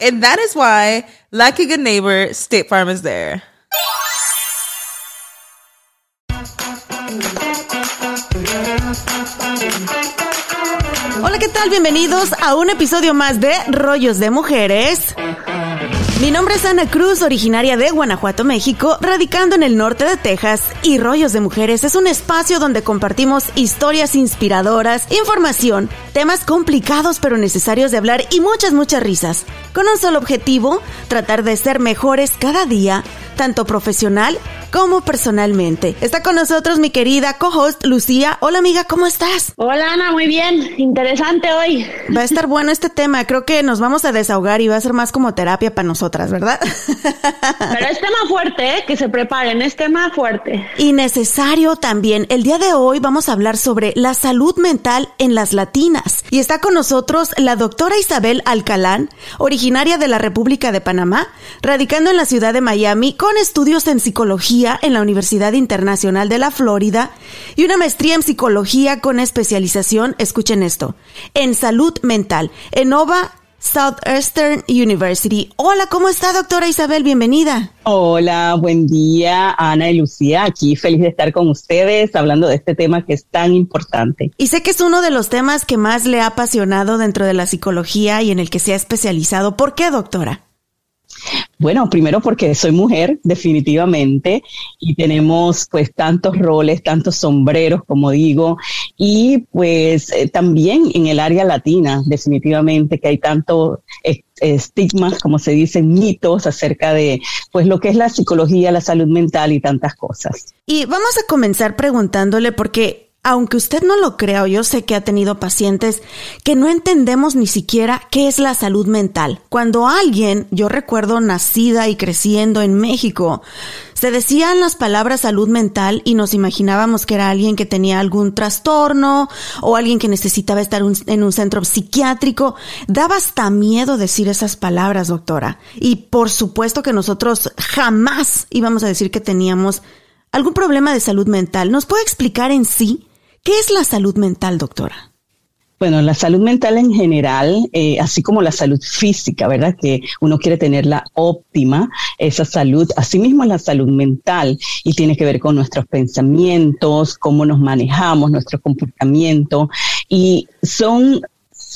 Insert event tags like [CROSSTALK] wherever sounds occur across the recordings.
And that is why, like a good neighbor, State Farm is there. Hola, ¿qué tal? Bienvenidos a un episodio más de Rollos de Mujeres. Mi nombre es Ana Cruz, originaria de Guanajuato, México, radicando en el norte de Texas, y Rollos de Mujeres es un espacio donde compartimos historias inspiradoras, información, temas complicados pero necesarios de hablar y muchas, muchas risas, con un solo objetivo, tratar de ser mejores cada día, tanto profesional como personalmente. Está con nosotros mi querida co-host Lucía. Hola amiga, ¿cómo estás? Hola Ana, muy bien. Interesante hoy. Va a estar [LAUGHS] bueno este tema. Creo que nos vamos a desahogar y va a ser más como terapia para nosotras, ¿verdad? Pero es tema fuerte, ¿eh? que se preparen, es tema fuerte. Y necesario también. El día de hoy vamos a hablar sobre la salud mental en las latinas. Y está con nosotros la doctora Isabel Alcalán, originaria de la República de Panamá, radicando en la ciudad de Miami con estudios en psicología en la Universidad Internacional de la Florida y una maestría en psicología con especialización, escuchen esto, en salud mental, en Nova Southeastern University. Hola, ¿cómo está, doctora Isabel? Bienvenida. Hola, buen día, Ana y Lucía. Aquí feliz de estar con ustedes hablando de este tema que es tan importante. Y sé que es uno de los temas que más le ha apasionado dentro de la psicología y en el que se ha especializado. ¿Por qué, doctora? Bueno, primero porque soy mujer, definitivamente, y tenemos pues tantos roles, tantos sombreros, como digo, y pues eh, también en el área latina, definitivamente, que hay tantos estigmas, como se dicen, mitos acerca de pues lo que es la psicología, la salud mental y tantas cosas. Y vamos a comenzar preguntándole porque aunque usted no lo crea, yo sé que ha tenido pacientes que no entendemos ni siquiera qué es la salud mental. Cuando alguien, yo recuerdo nacida y creciendo en México, se decían las palabras salud mental y nos imaginábamos que era alguien que tenía algún trastorno o alguien que necesitaba estar en un centro psiquiátrico. Daba hasta miedo decir esas palabras, doctora. Y por supuesto que nosotros jamás íbamos a decir que teníamos algún problema de salud mental. ¿Nos puede explicar en sí ¿Qué es la salud mental, doctora? Bueno, la salud mental en general, eh, así como la salud física, ¿verdad? Que uno quiere tenerla óptima, esa salud, asimismo la salud mental y tiene que ver con nuestros pensamientos, cómo nos manejamos, nuestro comportamiento y son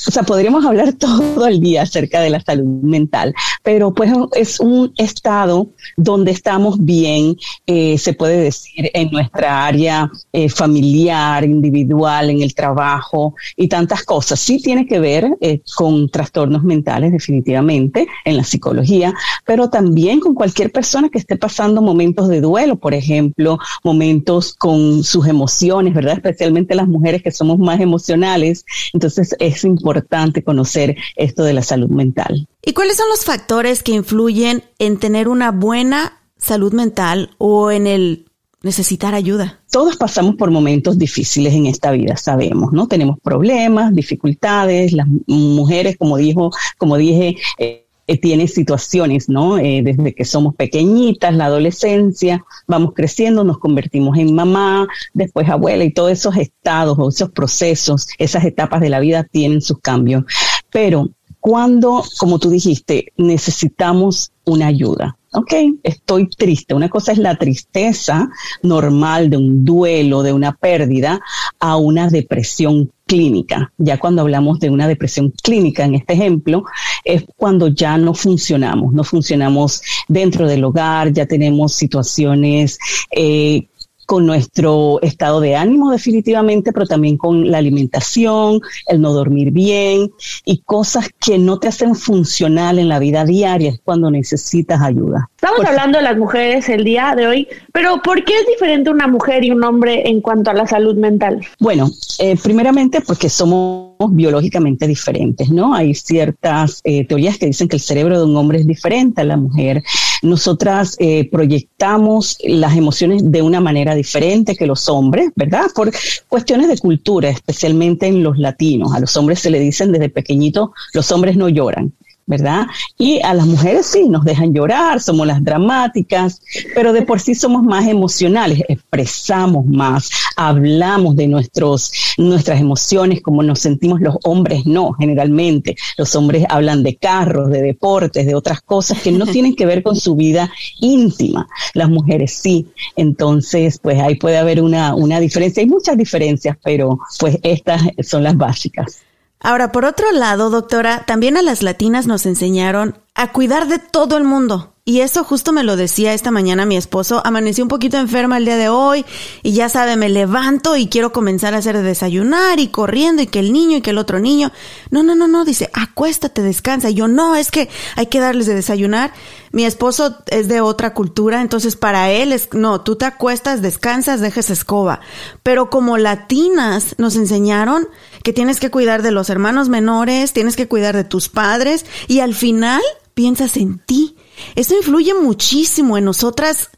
o sea, podríamos hablar [LAUGHS] todo el día acerca de la salud mental, pero pues es un estado donde estamos bien, eh, se puede decir, en nuestra área eh, familiar, individual, en el trabajo y tantas cosas. Sí tiene que ver eh, con trastornos mentales, definitivamente, en la psicología, pero también con cualquier persona que esté pasando momentos de duelo, por ejemplo, momentos con sus emociones, ¿verdad? Especialmente las mujeres que somos más emocionales. Entonces es importante importante conocer esto de la salud mental. ¿Y cuáles son los factores que influyen en tener una buena salud mental o en el necesitar ayuda? Todos pasamos por momentos difíciles en esta vida, sabemos, ¿no? Tenemos problemas, dificultades, las mujeres, como dijo, como dije, eh, eh, tienen situaciones, ¿no? Eh, desde que somos pequeñitas, la adolescencia, vamos creciendo, nos convertimos en mamá, después abuela y todos esos estados o esos procesos, esas etapas de la vida tienen sus cambios. Pero cuando, como tú dijiste, necesitamos una ayuda. Ok, estoy triste. Una cosa es la tristeza normal de un duelo, de una pérdida, a una depresión clínica. Ya cuando hablamos de una depresión clínica, en este ejemplo, es cuando ya no funcionamos, no funcionamos dentro del hogar, ya tenemos situaciones eh, con nuestro estado de ánimo definitivamente, pero también con la alimentación, el no dormir bien y cosas que no te hacen funcional en la vida diaria es cuando necesitas ayuda. Estamos hablando de las mujeres el día de hoy, pero ¿por qué es diferente una mujer y un hombre en cuanto a la salud mental? Bueno, eh, primeramente porque somos biológicamente diferentes, ¿no? Hay ciertas eh, teorías que dicen que el cerebro de un hombre es diferente a la mujer. Nosotras eh, proyectamos las emociones de una manera diferente que los hombres, ¿verdad? Por cuestiones de cultura, especialmente en los latinos. A los hombres se le dicen desde pequeñito, los hombres no lloran. ¿Verdad? Y a las mujeres sí, nos dejan llorar, somos las dramáticas, pero de por sí somos más emocionales, expresamos más, hablamos de nuestros, nuestras emociones, como nos sentimos los hombres, no, generalmente. Los hombres hablan de carros, de deportes, de otras cosas que no tienen que ver con su vida íntima. Las mujeres sí. Entonces, pues ahí puede haber una, una diferencia. Hay muchas diferencias, pero pues estas son las básicas. Ahora, por otro lado, doctora, también a las latinas nos enseñaron a cuidar de todo el mundo. Y eso justo me lo decía esta mañana mi esposo. Amanecí un poquito enferma el día de hoy y ya sabe, me levanto y quiero comenzar a hacer desayunar y corriendo y que el niño y que el otro niño. No, no, no, no, dice, acuéstate, descansa. Y yo, no, es que hay que darles de desayunar. Mi esposo es de otra cultura, entonces para él es, no, tú te acuestas, descansas, dejes escoba. Pero como latinas nos enseñaron que tienes que cuidar de los hermanos menores, tienes que cuidar de tus padres y al final piensas en ti eso influye muchísimo en nosotras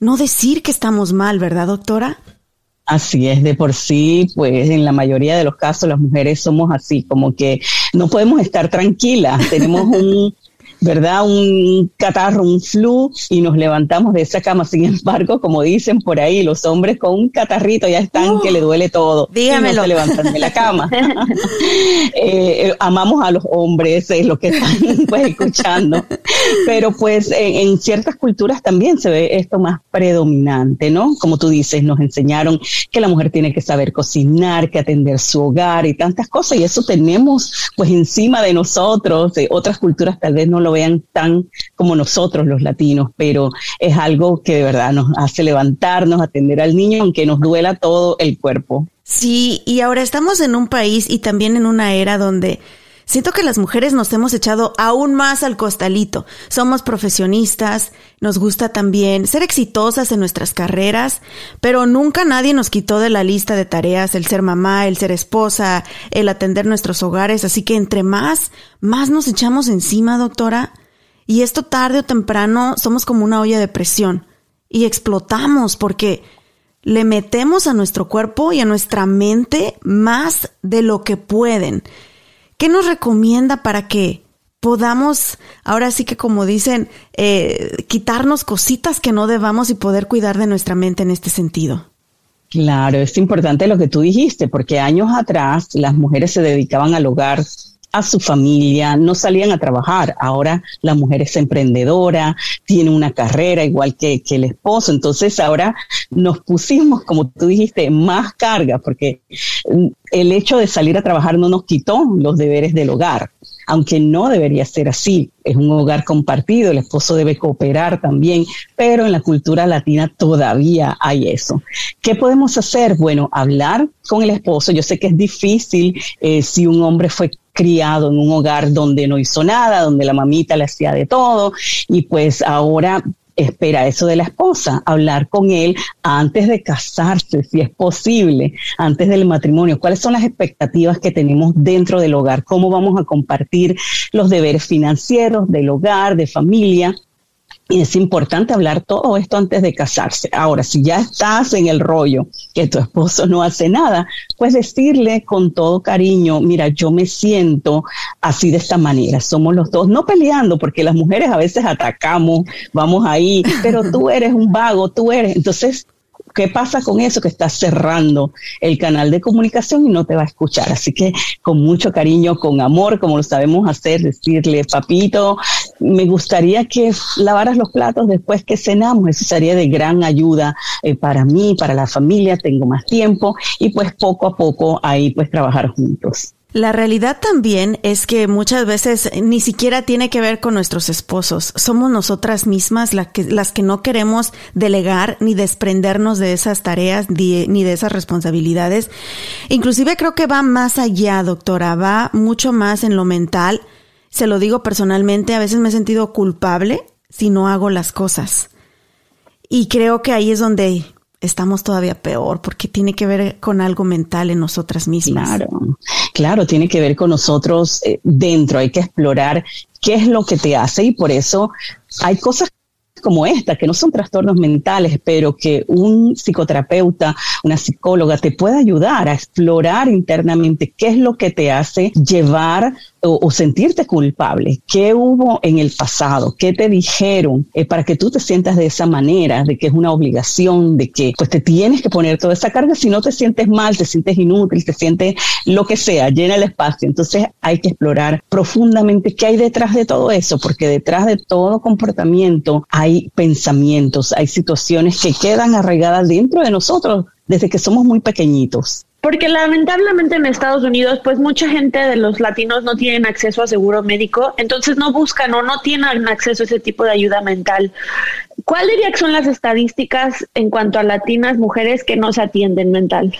no decir que estamos mal, ¿verdad, doctora? Así es, de por sí, pues en la mayoría de los casos las mujeres somos así, como que no podemos estar tranquilas, [LAUGHS] tenemos un, ¿verdad? Un catarro, un flu y nos levantamos de esa cama. Sin embargo, como dicen por ahí, los hombres con un catarrito ya están que le duele todo. Dígamelo. Y no se levantan de la cama. [LAUGHS] Eh, eh, amamos a los hombres, es lo que están [LAUGHS] pues escuchando. Pero pues en, en ciertas culturas también se ve esto más predominante, ¿no? Como tú dices, nos enseñaron que la mujer tiene que saber cocinar, que atender su hogar y tantas cosas. Y eso tenemos pues encima de nosotros. De otras culturas tal vez no lo vean tan como nosotros los latinos, pero es algo que de verdad nos hace levantarnos, atender al niño, aunque nos duela todo el cuerpo. Sí, y ahora estamos en un país y también en una era donde Siento que las mujeres nos hemos echado aún más al costalito. Somos profesionistas, nos gusta también ser exitosas en nuestras carreras, pero nunca nadie nos quitó de la lista de tareas el ser mamá, el ser esposa, el atender nuestros hogares, así que entre más, más nos echamos encima, doctora. Y esto tarde o temprano somos como una olla de presión y explotamos porque le metemos a nuestro cuerpo y a nuestra mente más de lo que pueden. ¿Qué nos recomienda para que podamos, ahora sí que como dicen, eh, quitarnos cositas que no debamos y poder cuidar de nuestra mente en este sentido? Claro, es importante lo que tú dijiste, porque años atrás las mujeres se dedicaban al hogar a su familia, no salían a trabajar. Ahora la mujer es emprendedora, tiene una carrera igual que, que, el esposo. Entonces ahora nos pusimos, como tú dijiste, más carga porque el hecho de salir a trabajar no nos quitó los deberes del hogar aunque no debería ser así. Es un hogar compartido, el esposo debe cooperar también, pero en la cultura latina todavía hay eso. ¿Qué podemos hacer? Bueno, hablar con el esposo. Yo sé que es difícil eh, si un hombre fue criado en un hogar donde no hizo nada, donde la mamita le hacía de todo y pues ahora espera eso de la esposa, hablar con él antes de casarse, si es posible, antes del matrimonio. ¿Cuáles son las expectativas que tenemos dentro del hogar? ¿Cómo vamos a compartir los deberes financieros del hogar, de familia? Es importante hablar todo esto antes de casarse. Ahora, si ya estás en el rollo que tu esposo no hace nada, pues decirle con todo cariño, mira, yo me siento así de esta manera. Somos los dos, no peleando, porque las mujeres a veces atacamos, vamos ahí, pero tú eres un vago, tú eres. Entonces, ¿Qué pasa con eso? Que estás cerrando el canal de comunicación y no te va a escuchar. Así que con mucho cariño, con amor, como lo sabemos hacer, decirle, papito, me gustaría que lavaras los platos después que cenamos. Eso sería de gran ayuda eh, para mí, para la familia. Tengo más tiempo y pues poco a poco ahí pues trabajar juntos. La realidad también es que muchas veces ni siquiera tiene que ver con nuestros esposos. Somos nosotras mismas las que, no queremos delegar ni desprendernos de esas tareas ni de esas responsabilidades. Inclusive creo que va más allá, doctora, va mucho más en lo mental. Se lo digo personalmente, a veces me he sentido culpable si no hago las cosas. Y creo que ahí es donde estamos todavía peor porque tiene que ver con algo mental en nosotras mismas. Claro, claro, tiene que ver con nosotros eh, dentro, hay que explorar qué es lo que te hace y por eso hay cosas como esta, que no son trastornos mentales, pero que un psicoterapeuta, una psicóloga te puede ayudar a explorar internamente qué es lo que te hace llevar o, sentirte culpable. ¿Qué hubo en el pasado? ¿Qué te dijeron eh, para que tú te sientas de esa manera, de que es una obligación, de que pues te tienes que poner toda esa carga? Si no te sientes mal, te sientes inútil, te sientes lo que sea, llena el espacio. Entonces hay que explorar profundamente qué hay detrás de todo eso, porque detrás de todo comportamiento hay pensamientos, hay situaciones que quedan arraigadas dentro de nosotros desde que somos muy pequeñitos. Porque lamentablemente en Estados Unidos, pues mucha gente de los latinos no tienen acceso a seguro médico, entonces no buscan o no tienen acceso a ese tipo de ayuda mental. ¿Cuál diría que son las estadísticas en cuanto a latinas mujeres que no se atienden mental?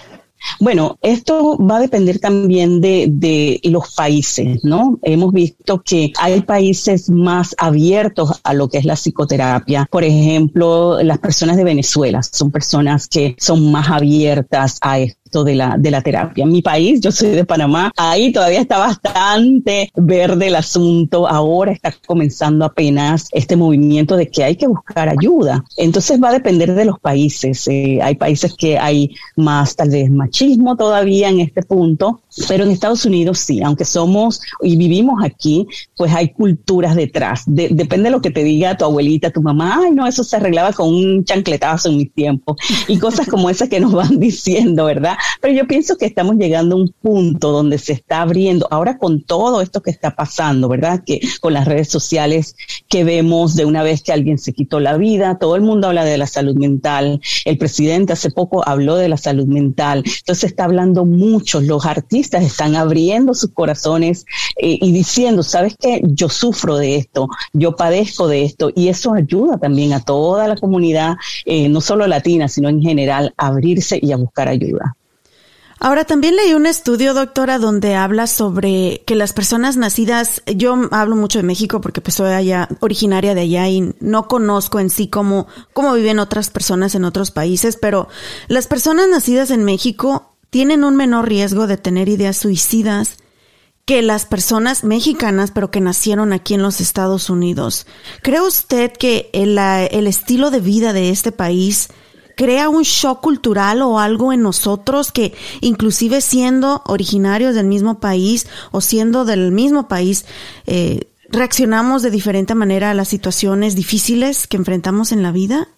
Bueno, esto va a depender también de, de, los países, ¿no? Hemos visto que hay países más abiertos a lo que es la psicoterapia. Por ejemplo, las personas de Venezuela son personas que son más abiertas a esto de la, de la terapia. Mi país, yo soy de Panamá, ahí todavía está bastante verde el asunto, ahora está comenzando apenas este movimiento de que hay que buscar ayuda. Entonces va a depender de los países. Eh, hay países que hay más tal vez machismo todavía en este punto, pero en Estados Unidos sí, aunque somos y vivimos aquí, pues hay culturas detrás. depende de lo que te diga tu abuelita, tu mamá, ay no, eso se arreglaba con un chancletazo en mi tiempo y cosas como esas que nos van [LAUGHS] diciendo, ¿verdad? Pero yo pienso que estamos llegando a un punto donde se está abriendo, ahora con todo esto que está pasando, ¿verdad? Que con las redes sociales que vemos de una vez que alguien se quitó la vida, todo el mundo habla de la salud mental, el presidente hace poco habló de la salud mental, entonces está hablando mucho, los artistas están abriendo sus corazones eh, y diciendo, ¿sabes qué? Yo sufro de esto, yo padezco de esto y eso ayuda también a toda la comunidad, eh, no solo latina, sino en general, a abrirse y a buscar ayuda. Ahora también leí un estudio, doctora, donde habla sobre que las personas nacidas, yo hablo mucho de México porque pues soy allá, originaria de allá y no conozco en sí cómo, cómo viven otras personas en otros países, pero las personas nacidas en México tienen un menor riesgo de tener ideas suicidas que las personas mexicanas, pero que nacieron aquí en los Estados Unidos. ¿Cree usted que el, estilo de vida de este país crea un shock cultural o algo en nosotros que inclusive siendo originarios del mismo país o siendo del mismo país, eh, reaccionamos de diferente manera a las situaciones difíciles que enfrentamos en la vida?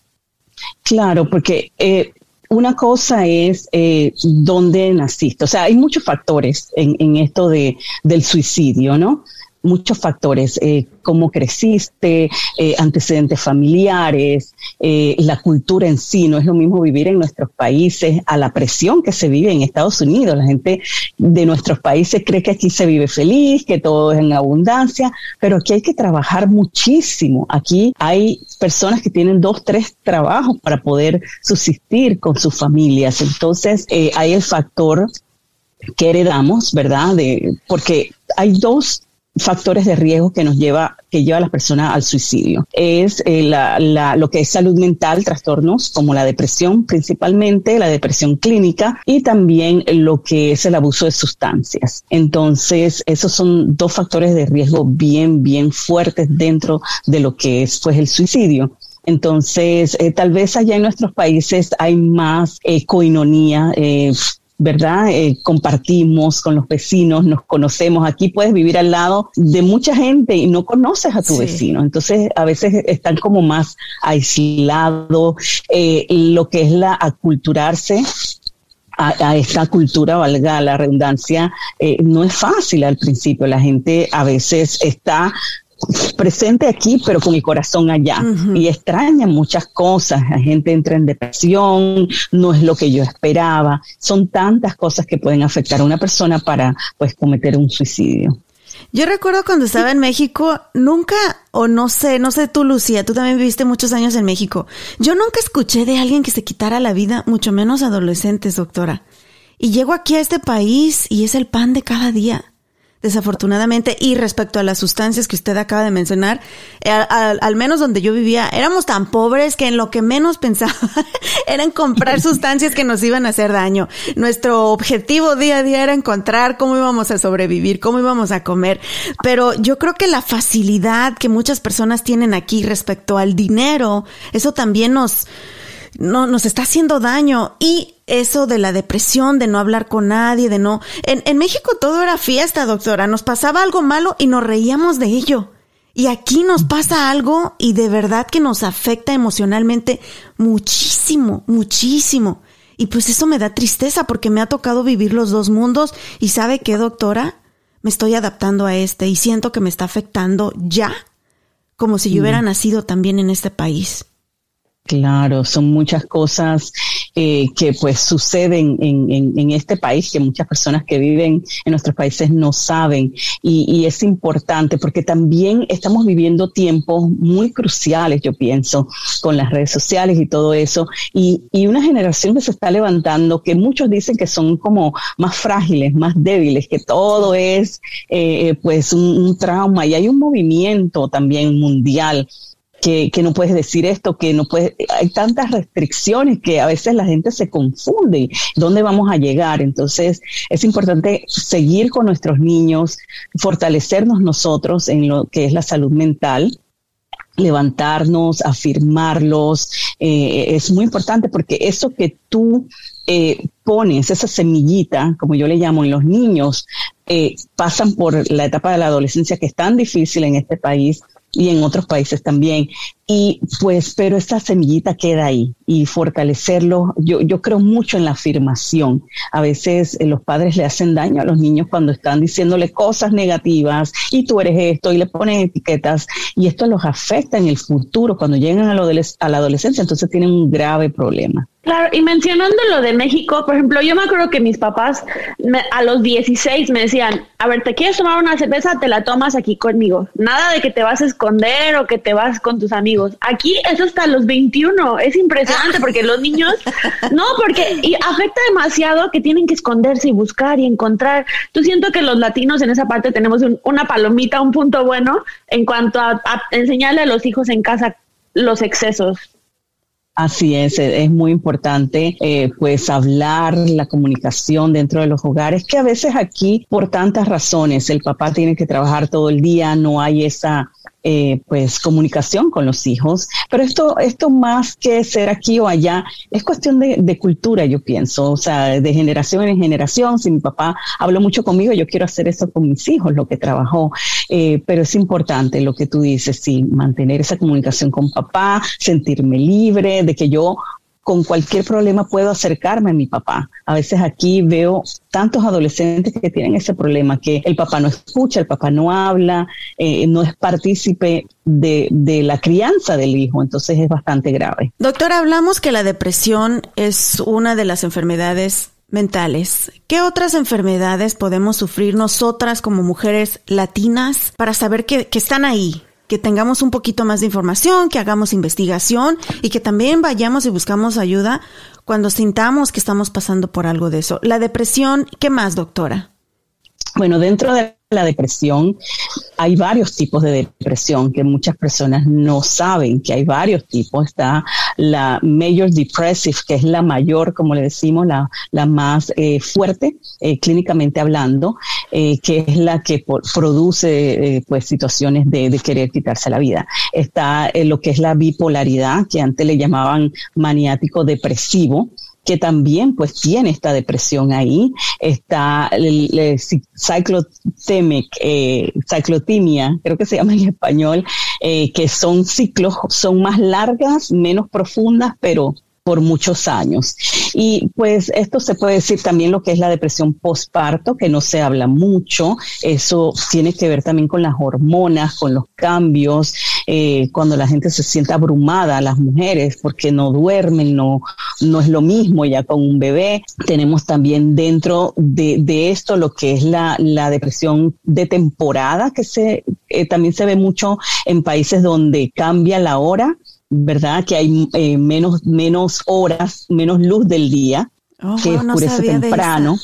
Claro, porque eh, una cosa es eh, dónde naciste. O sea, hay muchos factores en, en esto de, del suicidio, ¿no? Muchos factores, eh, cómo creciste, eh, antecedentes familiares, eh, la cultura en sí. No es lo mismo vivir en nuestros países a la presión que se vive en Estados Unidos. La gente de nuestros países cree que aquí se vive feliz, que todo es en abundancia, pero aquí hay que trabajar muchísimo. Aquí hay personas que tienen dos, tres trabajos para poder subsistir con sus familias. Entonces, hay el factor que heredamos, ¿verdad? De, porque hay dos factores de riesgo que nos lleva, que lleva a las personas al suicidio. Es eh, la, la, lo que es salud mental, trastornos como la depresión principalmente, la depresión clínica y también lo que es el abuso de sustancias. Entonces, esos son dos factores de riesgo bien, bien fuertes dentro de lo que es pues el suicidio. Entonces, eh, tal vez allá en nuestros países hay más eh, coinonía, eh, ¿verdad? Eh, compartimos con los vecinos, nos conocemos. Aquí puedes vivir al lado de mucha gente y no conoces a tu vecino. Entonces, a veces están como más aislados. Eh, lo que es la aculturarse a, esta cultura, valga la redundancia, eh, no es fácil al principio. La gente a veces está presente aquí, pero con el corazón allá. Y extraña muchas cosas. La gente entra en depresión, no es lo que yo esperaba. Son tantas cosas que pueden afectar a una persona para pues cometer un suicidio. Yo recuerdo cuando estaba en México, nunca, o no sé, no sé tú, Lucía, tú también viviste muchos años en México. Yo nunca escuché de alguien que se quitara la vida, mucho menos adolescentes, doctora. Y llego aquí a este país y es el pan de cada día desafortunadamente. Y respecto a las sustancias que usted acaba de mencionar, eh, al, menos donde yo vivía, éramos tan pobres que en lo que menos [LAUGHS] pensaba era en comprar sustancias que nos iban a hacer daño. Nuestro objetivo día a día era encontrar cómo íbamos a sobrevivir, cómo íbamos a comer. Pero yo creo que la facilidad que muchas personas tienen aquí respecto al dinero, eso también nos, no, nos está haciendo daño. Y eso de la depresión, de no hablar con nadie, de no... En, en México todo era fiesta, doctora. Nos pasaba algo malo y nos reíamos de ello. Y aquí nos pasa algo y de verdad que nos afecta emocionalmente muchísimo, muchísimo. Y pues eso me da tristeza porque me ha tocado vivir los dos mundos y sabe qué, doctora, me estoy adaptando a este y siento que me está afectando ya, como si yo hubiera mm. nacido también en este país. Claro, son muchas cosas eh, que pues suceden en, en, este país que muchas personas que viven en nuestros países no saben. Y, y, es importante porque también estamos viviendo tiempos muy cruciales, yo pienso, con las redes sociales y todo eso. Y, y una generación que se está levantando que muchos dicen que son como más frágiles, más débiles, que todo es eh, pues un, un trauma. Y hay un movimiento también mundial que, no puedes decir esto, que no puedes, hay tantas restricciones que a veces la gente se confunde, ¿dónde vamos a llegar? Entonces es importante seguir con nuestros niños, fortalecernos nosotros en lo que es la salud mental, levantarnos, afirmarlos, eh, es muy importante porque eso que tú eh, pones, esa semillita, como yo le llamo, en los niños, eh, pasan por la etapa de la adolescencia que es tan difícil en este país, y en otros países también. Y pues, pero esta semillita queda ahí y fortalecerlo. Yo, yo creo mucho en la afirmación. A veces eh, los padres le hacen daño a los niños cuando están diciéndole cosas negativas y tú eres esto y le ponen etiquetas y esto los afecta en el futuro cuando llegan a, lo a la adolescencia. Entonces tienen un grave problema. Claro, y mencionando lo de México, por ejemplo, yo me acuerdo que mis papás a los 16 me decían, a ver, ¿te quieres tomar una cerveza? Te la tomas aquí conmigo. Nada de que te vas a esconder o que te vas con tus amigos. Aquí es hasta los 21. Es impresionante porque los niños, [LAUGHS] no, porque y afecta demasiado que tienen que esconderse y buscar y encontrar. Tú siento que los latinos en esa parte tenemos una palomita, un punto bueno en cuanto a enseñarle a los hijos en casa los excesos. Así es, es muy importante eh, pues hablar, la comunicación dentro de los hogares, que a veces aquí por tantas razones el papá tiene que trabajar todo el día, no hay esa eh, pues comunicación con los hijos. Pero esto, esto más que ser aquí o allá, es cuestión de, cultura, yo pienso, o sea, de generación en generación. Si mi papá habló mucho conmigo, yo quiero hacer eso con mis hijos, lo que trabajó. Eh, pero es importante lo que tú dices, sí, mantener esa comunicación con papá, sentirme libre, de que yo con cualquier problema puedo acercarme a mi papá. A veces aquí veo tantos adolescentes que tienen ese problema, que el papá no escucha, el papá no habla, eh, no es partícipe de, de, la crianza del hijo, entonces es bastante grave. Doctor, hablamos que la depresión es una de las enfermedades mentales. ¿Qué otras enfermedades podemos sufrir nosotras como mujeres latinas para saber que, que están ahí? Que tengamos un poquito más de información, que hagamos investigación y que también vayamos y buscamos ayuda cuando sintamos que estamos pasando por algo de eso. La depresión, ¿qué más, doctora? Bueno, dentro de la depresión, hay varios tipos de depresión que muchas personas no saben que hay varios tipos. Está la Major Depressive, que es la mayor, como le decimos, la, la más eh, fuerte, eh, clínicamente hablando, eh, que es la que produce pues situaciones de, querer quitarse la vida. Está lo que es la bipolaridad, que antes le llamaban maniático depresivo, que también pues tiene esta depresión ahí. Está el, el eh, ciclotimia, creo que se llama en español, eh, que son ciclos, son más largas, menos profundas, pero por muchos años. Y pues esto se puede decir también lo que es la depresión postparto, que no se habla mucho. Eso tiene que ver también con las hormonas, con los cambios, eh, cuando la gente se siente abrumada, las mujeres, porque no duermen, no, no es lo mismo ya con un bebé. Tenemos también dentro de, esto lo que es la, la depresión de temporada, que se, eh, también se ve mucho en países donde cambia la hora ¿verdad? Que hay eh, menos, menos horas, menos luz del día. Oh, que oscurece temprano.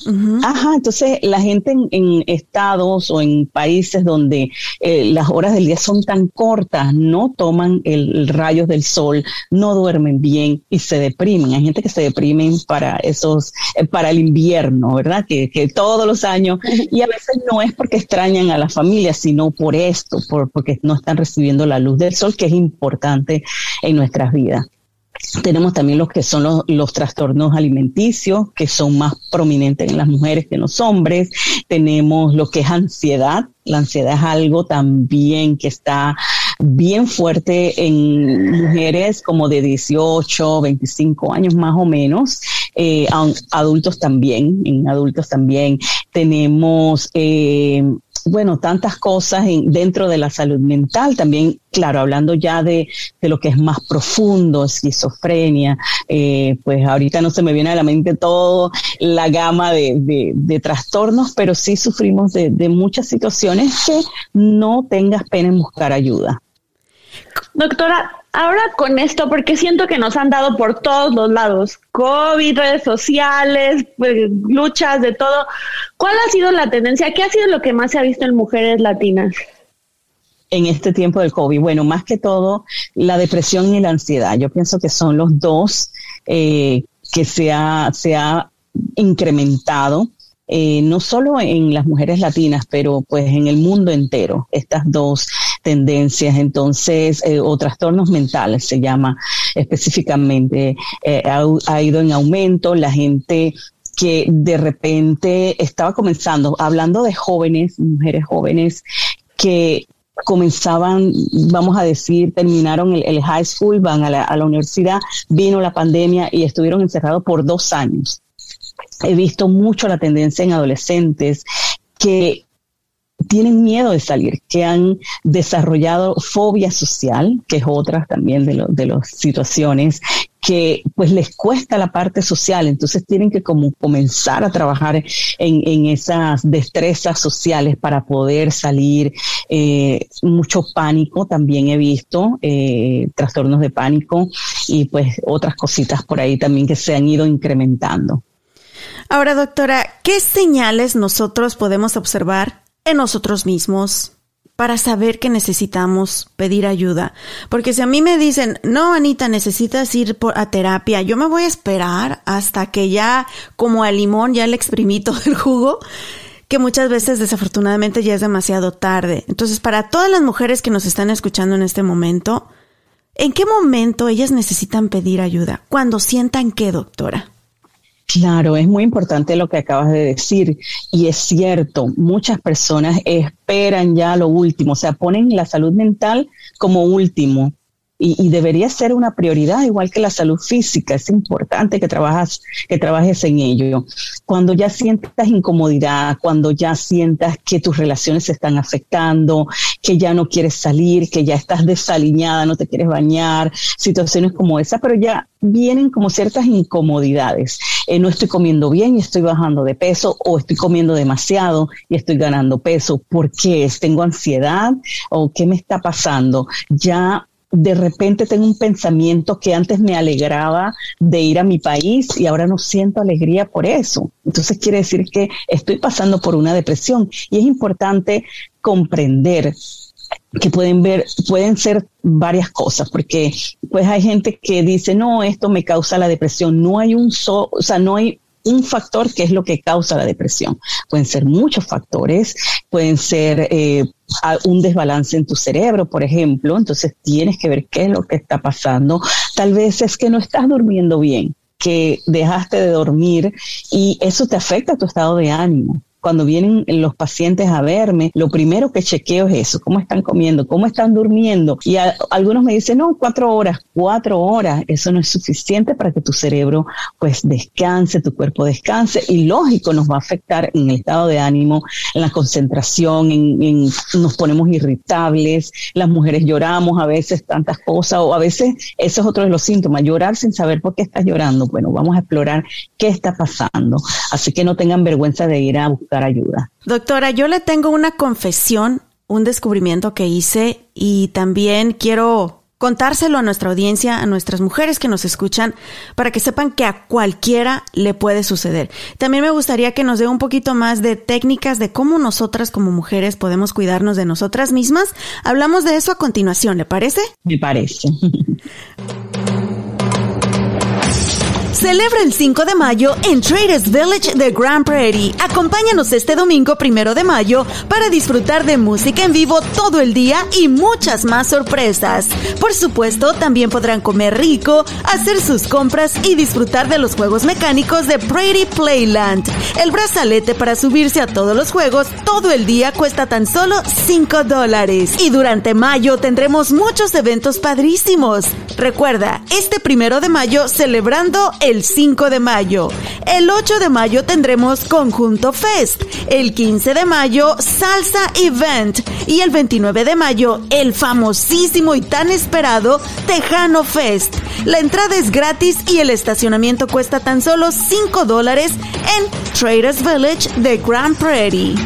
Ajá, entonces la gente en, estados o en países donde eh, las horas del día son tan cortas, no toman el, rayos del sol, no duermen bien y se deprimen. Hay gente que se deprimen para esos, eh, para el invierno, ¿verdad? Que, que, todos los años, [LAUGHS] y a veces no es porque extrañan a la familia, sino por esto, por, porque no están recibiendo la luz del sol, que es importante en nuestras vidas. Tenemos también los que son los, trastornos alimenticios, que son más prominentes en las mujeres que en los hombres. Tenemos lo que es ansiedad. La ansiedad es algo también que está bien fuerte en mujeres como de 18, 25 años más o menos. Eh, adultos también, en adultos también tenemos eh, bueno, tantas cosas dentro de la salud mental, también, claro, hablando ya de, lo que es más profundo, esquizofrenia, eh, pues ahorita no se me viene a la mente todo la gama de, trastornos, pero sí sufrimos de, de muchas situaciones que no tengas pena en buscar ayuda. Doctora, ahora con esto, porque siento que nos han dado por todos los lados, COVID, redes sociales, pues, luchas de todo, ¿cuál ha sido la tendencia? ¿Qué ha sido lo que más se ha visto en mujeres latinas? En este tiempo del COVID, bueno, más que todo la depresión y la ansiedad. Yo pienso que son los dos eh, que se ha, se ha incrementado. Eh, no solo en las mujeres latinas, pero pues en el mundo entero, estas dos tendencias, entonces, eh, o trastornos mentales se llama específicamente, eh, ha, ido en aumento, la gente que de repente estaba comenzando, hablando de jóvenes, mujeres jóvenes, que comenzaban, vamos a decir, terminaron el, high school, van a la, universidad, vino la pandemia y estuvieron encerrados por dos años. He visto mucho la tendencia en adolescentes que tienen miedo de salir, que han desarrollado fobia social, que es otra también de, de las situaciones, que pues les cuesta la parte social, entonces tienen que como comenzar a trabajar en, en esas destrezas sociales para poder salir. Eh, mucho pánico también he visto, eh, trastornos de pánico y pues otras cositas por ahí también que se han ido incrementando. Ahora, doctora, ¿qué señales nosotros podemos observar en nosotros mismos para saber que necesitamos pedir ayuda. Porque si a mí me dicen, no, Anita, necesitas ir a terapia, yo me voy a esperar hasta que ya, como al limón, ya le exprimí [LAUGHS] todo el jugo, que muchas veces desafortunadamente ya es demasiado tarde. Entonces, para todas las mujeres que nos están escuchando en este momento, ¿en qué momento ellas necesitan pedir ayuda? Cuando sientan que, doctora. Claro, es muy importante lo que acabas de decir y es cierto, muchas personas esperan ya lo último, o sea, ponen la salud mental como último y, debería ser una prioridad, igual que la salud física. Es importante que, trabajas, que trabajes en ello. Cuando ya sientas incomodidad, cuando ya sientas que tus relaciones se están afectando, que ya no quieres salir, que ya estás desaliñada, no te quieres bañar, situaciones como esa, pero ya vienen como ciertas incomodidades. Eh, no estoy comiendo bien y estoy bajando de peso o estoy comiendo demasiado y estoy ganando peso. ¿Por qué? ¿Tengo ansiedad o qué me está pasando? Ya de repente tengo un pensamiento que antes me alegraba de ir a mi país y ahora no siento alegría por eso. Entonces quiere decir que estoy pasando por una depresión y es importante comprender que pueden ver, pueden ser varias cosas, porque pues hay gente que dice, no, esto me causa la depresión. No hay un so, o sea, no hay un factor que es lo que causa la depresión. Pueden ser muchos factores, pueden ser eh, un desbalance en tu cerebro, por ejemplo, entonces tienes que ver qué es lo que está pasando. Tal vez es que no estás durmiendo bien. que dejaste de dormir y eso te afecta a tu estado de ánimo cuando vienen los pacientes a verme, lo primero que chequeo es eso, cómo están comiendo, cómo están durmiendo. Y algunos me dicen, no, cuatro horas, cuatro horas, eso no es suficiente para que tu cerebro pues descanse, tu cuerpo descanse y lógico nos va a afectar en el estado de ánimo, en la concentración, en, nos ponemos irritables, las mujeres lloramos a veces tantas cosas o a veces eso es otro de los síntomas, llorar sin saber por qué estás llorando. Bueno, vamos a explorar qué está pasando. Así que no tengan vergüenza de ir a buscar ayuda. Doctora, yo le tengo una confesión, un descubrimiento que hice y también quiero contárselo a nuestra audiencia, a nuestras mujeres que nos escuchan, para que sepan que a cualquiera le puede suceder. También me gustaría que nos dé un poquito más de técnicas de cómo nosotras como mujeres podemos cuidarnos de nosotras mismas. Hablamos de eso a continuación, ¿le parece? Me parece. [LAUGHS] Celebra el 5 de mayo en Traders Village de Grand Prairie. Acompáñanos este domingo primero de mayo para disfrutar de música en vivo todo el día y muchas más sorpresas. Por supuesto, también podrán comer rico, hacer sus compras y disfrutar de los juegos mecánicos de Prairie Playland. El brazalete para subirse a todos los juegos todo el día cuesta tan solo 5 dólares. Y durante mayo tendremos muchos eventos padrísimos. Recuerda, este primero de mayo celebrando el el 5 de mayo. El 8 de mayo tendremos Conjunto Fest. El 15 de mayo Salsa Event. Y el 29 de mayo el famosísimo y tan esperado Tejano Fest. La entrada es gratis y el estacionamiento cuesta tan solo 5 dólares en Traders Village de Grand Prairie.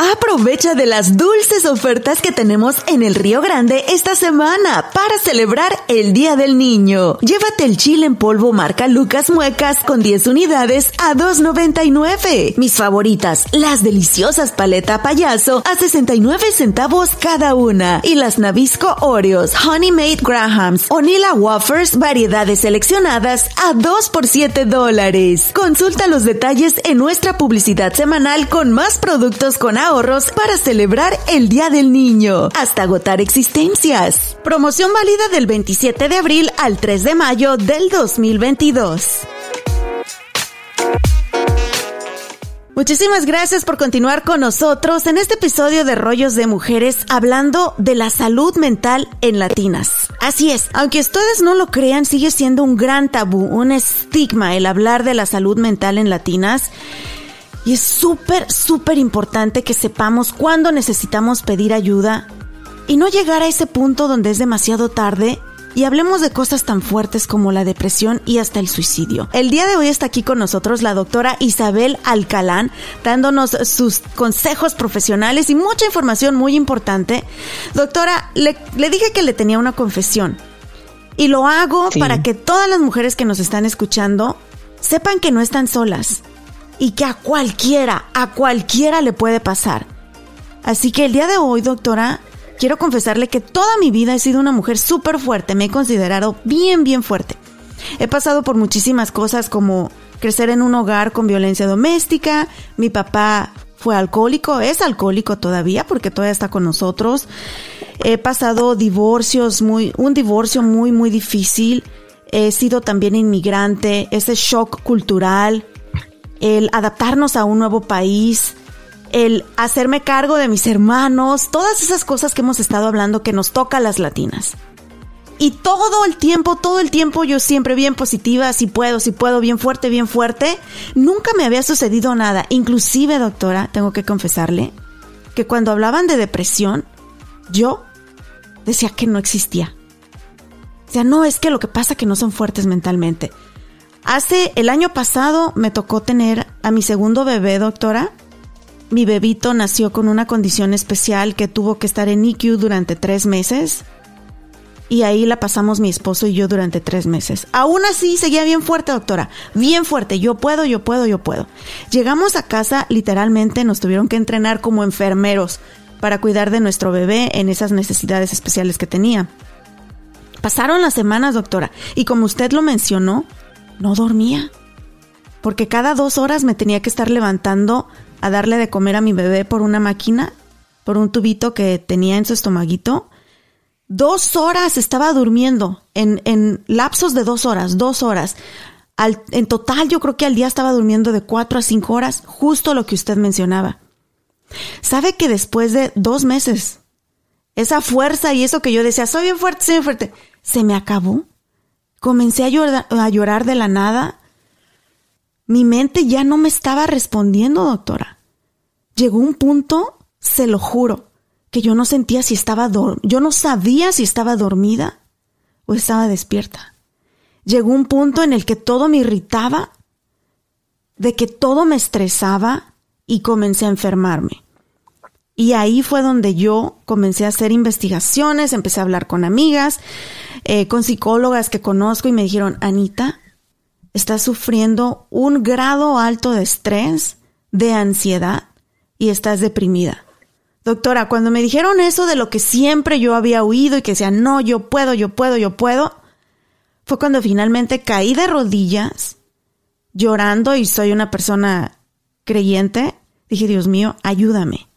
Aprovecha de las dulces ofertas que tenemos en el Río Grande esta semana para celebrar el Día del Niño. Llévate el chile en polvo marca Lucas Muecas con 10 unidades a 2.99. Mis favoritas, las deliciosas paleta payaso a 69 centavos cada una. Y las Nabisco Oreos, Honey Made Grahams, Onila Wafers, variedades seleccionadas a 2 por 7 dólares. Consulta los detalles en nuestra publicidad semanal con más productos con agua ahorros para celebrar el Día del Niño, hasta agotar existencias. Promoción válida del 27 de abril al 3 de mayo del 2022. Muchísimas gracias por continuar con nosotros en este episodio de Rollos de Mujeres hablando de la salud mental en latinas. Así es, aunque ustedes no lo crean, sigue siendo un gran tabú, un estigma el hablar de la salud mental en latinas. Y es súper, súper importante que sepamos cuándo necesitamos pedir ayuda y no llegar a ese punto donde es demasiado tarde y hablemos de cosas tan fuertes como la depresión y hasta el suicidio. El día de hoy está aquí con nosotros la doctora Isabel Alcalán, dándonos sus consejos profesionales y mucha información muy importante. Doctora, le, dije que le tenía una confesión y lo hago para que todas las mujeres que nos están escuchando sepan que no están solas y que a cualquiera, a cualquiera le puede pasar. Así que el día de hoy, doctora, quiero confesarle que toda mi vida he sido una mujer súper fuerte, me he considerado bien, bien fuerte. He pasado por muchísimas cosas como crecer en un hogar con violencia doméstica, mi papá fue alcohólico, es alcohólico todavía porque todavía está con nosotros. He pasado divorcios muy, un divorcio muy, muy difícil. He sido también inmigrante, ese shock cultural, el adaptarnos a un nuevo país, el hacerme cargo de mis hermanos, todas esas cosas que hemos estado hablando que nos toca a las latinas. Y todo el tiempo, todo el tiempo yo siempre bien positiva, si puedo, si puedo, bien fuerte, bien fuerte. Nunca me había sucedido nada. Inclusive, doctora, tengo que confesarle que cuando hablaban de depresión, yo decía que no existía. O sea, no es que lo que pasa es que no son fuertes mentalmente. Hace el año pasado me tocó tener a mi segundo bebé, doctora. Mi bebito nació con una condición especial que tuvo que estar en IQ durante tres meses. Y ahí la pasamos mi esposo y yo durante tres meses. Aún así, seguía bien fuerte, doctora. Bien fuerte. Yo puedo, yo puedo, yo puedo. Llegamos a casa, literalmente nos tuvieron que entrenar como enfermeros para cuidar de nuestro bebé en esas necesidades especiales que tenía. Pasaron las semanas, doctora. Y como usted lo mencionó, no dormía. Porque cada dos horas me tenía que estar levantando a darle de comer a mi bebé por una máquina, por un tubito que tenía en su estomaguito. Dos horas estaba durmiendo, en, en lapsos de dos horas, dos horas. Al, en total yo creo que al día estaba durmiendo de cuatro a cinco horas, justo lo que usted mencionaba. ¿Sabe que después de dos meses, esa fuerza y eso que yo decía, soy bien fuerte, soy bien fuerte, se me acabó? Comencé a llorar, de la nada. Mi mente ya no me estaba respondiendo, doctora. Llegó un punto, se lo juro, que yo no sentía si estaba yo no sabía si estaba dormida o estaba despierta. Llegó un punto en el que todo me irritaba, de que todo me estresaba y comencé a enfermarme. Y ahí fue donde yo comencé a hacer investigaciones, empecé a hablar con amigas, eh, con psicólogas que conozco y me dijeron, Anita, estás sufriendo un grado alto de estrés, de ansiedad y estás deprimida. Doctora, cuando me dijeron eso de lo que siempre yo había oído y que decía, no, yo puedo, yo puedo, yo puedo, fue cuando finalmente caí de rodillas, llorando y soy una persona creyente. Dije, Dios mío, ayúdame.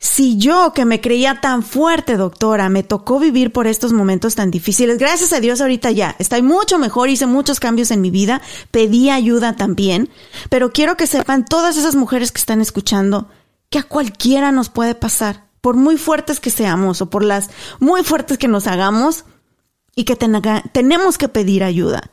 Si yo, que me creía tan fuerte, doctora, me tocó vivir por estos momentos tan difíciles, gracias a Dios ahorita ya, estoy mucho mejor, hice muchos cambios en mi vida, pedí ayuda también, pero quiero que sepan todas esas mujeres que están escuchando que a cualquiera nos puede pasar, por muy fuertes que seamos o por las muy fuertes que nos hagamos y que tenemos que pedir ayuda,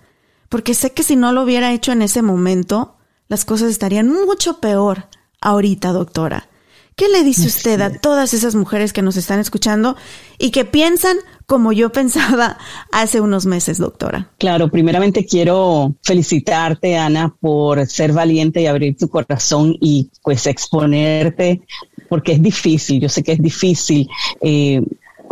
porque sé que si no lo hubiera hecho en ese momento, las cosas estarían mucho peor ahorita, doctora. ¿Qué le dice usted a todas esas mujeres que nos están escuchando y que piensan como yo pensaba hace unos meses, doctora? Claro, primeramente quiero felicitarte, Ana, por ser valiente y abrir tu corazón y pues exponerte, porque es difícil, yo sé que es difícil. Eh,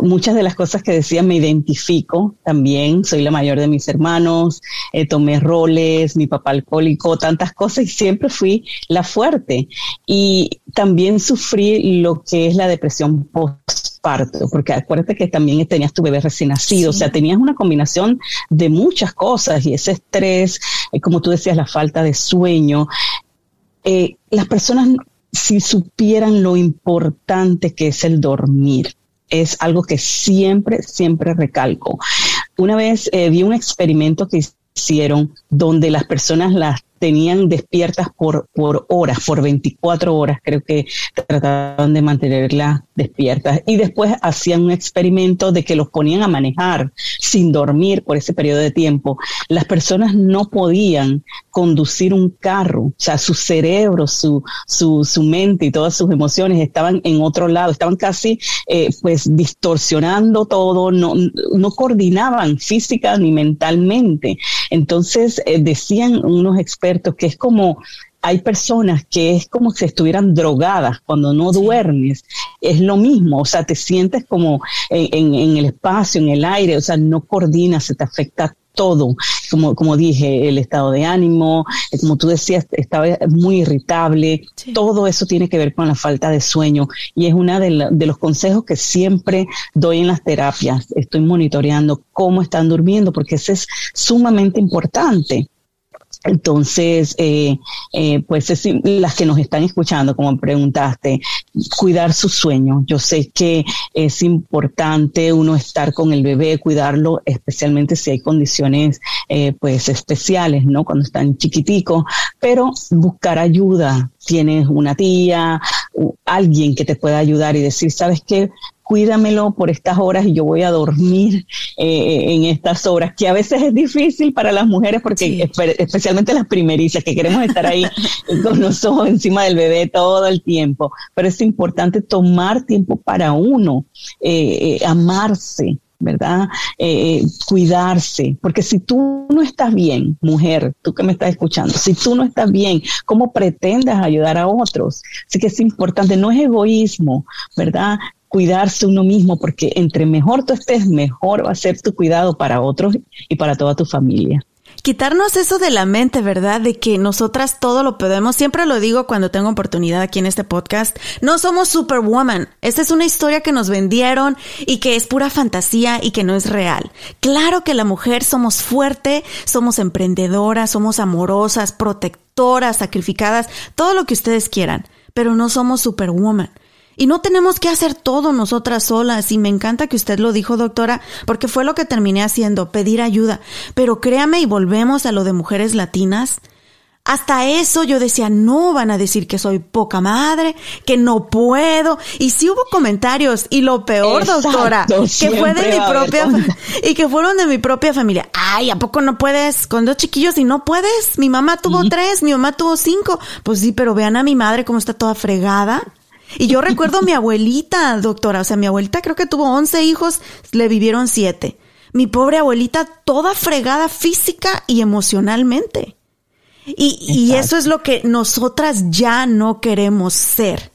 muchas de las cosas que decía me identifico también. Soy la mayor de mis hermanos, eh, tomé roles, mi papá alcohólico, tantas cosas y siempre fui la fuerte. Y también sufrí lo que es la depresión postparto, porque acuérdate que también tenías tu bebé recién nacido, o sea, tenías una combinación de muchas cosas y ese estrés, eh, como tú decías, la falta de sueño. Eh, las personas si supieran lo importante que es el dormir, es algo que siempre, siempre recalco. Una vez eh, vi un experimento que hicieron donde las personas las tenían despiertas por, por horas, por 24 horas, creo que trataban de mantenerlas despiertas. Y después hacían un experimento de que los ponían a manejar sin dormir por ese periodo de tiempo. Las personas no podían conducir un carro, o sea, su cerebro, su, su, su mente y todas sus emociones estaban en otro lado, estaban casi eh, pues distorsionando todo, no, no coordinaban física ni mentalmente. Entonces eh, decían unos expertos, que es como hay personas que es como si estuvieran drogadas cuando no duermes. Es lo mismo, o sea, te sientes como en, el espacio, en el aire, o sea, no coordinas, se te afecta todo. Como, como dije, el estado de ánimo, eh, como tú decías, estaba muy irritable. Todo eso tiene que ver con la falta de sueño y es uno de, de los consejos que siempre doy en las terapias. Estoy monitoreando cómo están durmiendo porque eso es sumamente importante. Entonces, eh, eh, pues es, las que nos están escuchando, como preguntaste, cuidar su sueño. Yo sé que es importante uno estar con el bebé, cuidarlo, especialmente si hay condiciones eh, pues especiales, ¿no? Cuando están chiquiticos, pero buscar ayuda. Tienes una tía, alguien que te pueda ayudar y decir, ¿sabes qué? cuídamelo por estas horas y yo voy a dormir eh, en estas horas, que a veces es difícil para las mujeres porque especialmente las primerizas que queremos estar ahí [LAUGHS] con los ojos encima del bebé todo el tiempo, pero es importante tomar tiempo para uno, eh, eh, amarse, ¿verdad? cuidarse, porque si tú no estás bien, mujer, tú que me estás escuchando, si tú no estás bien, ¿cómo pretendas ayudar a otros? Así que es importante, no es egoísmo, ¿verdad? cuidarse uno mismo, porque entre mejor tú estés, mejor va a ser tu cuidado para otros y para toda tu familia. Quitarnos eso de la mente, ¿verdad? De que nosotras todo lo podemos. Siempre lo digo cuando tengo oportunidad aquí en este podcast. No somos superwoman. Esta es una historia que nos vendieron y que es pura fantasía y que no es real. Claro que la mujer somos fuerte, somos emprendedoras, somos amorosas, protectoras, sacrificadas, todo lo que ustedes quieran, pero no somos superwoman. Y no tenemos que hacer todo nosotras solas. Y me encanta que usted lo dijo, doctora, porque fue lo que terminé haciendo, pedir ayuda. Pero créame y volvemos a lo de mujeres latinas. Hasta eso yo decía, no van a decir que soy poca madre, que no puedo. Y sí hubo comentarios. Y lo peor, doctora, que fue de mi propia, y que fueron de mi propia familia. Ay, ¿a poco no puedes con dos chiquillos y no puedes? Mi mamá tuvo tres, mi mamá tuvo cinco. Pues sí, pero vean a mi madre cómo está toda fregada. Y yo recuerdo a mi abuelita, doctora, o sea, mi abuelita creo que tuvo 11 hijos, le vivieron siete. Mi pobre abuelita toda fregada física y emocionalmente. Y, y eso es lo que nosotras ya no queremos ser.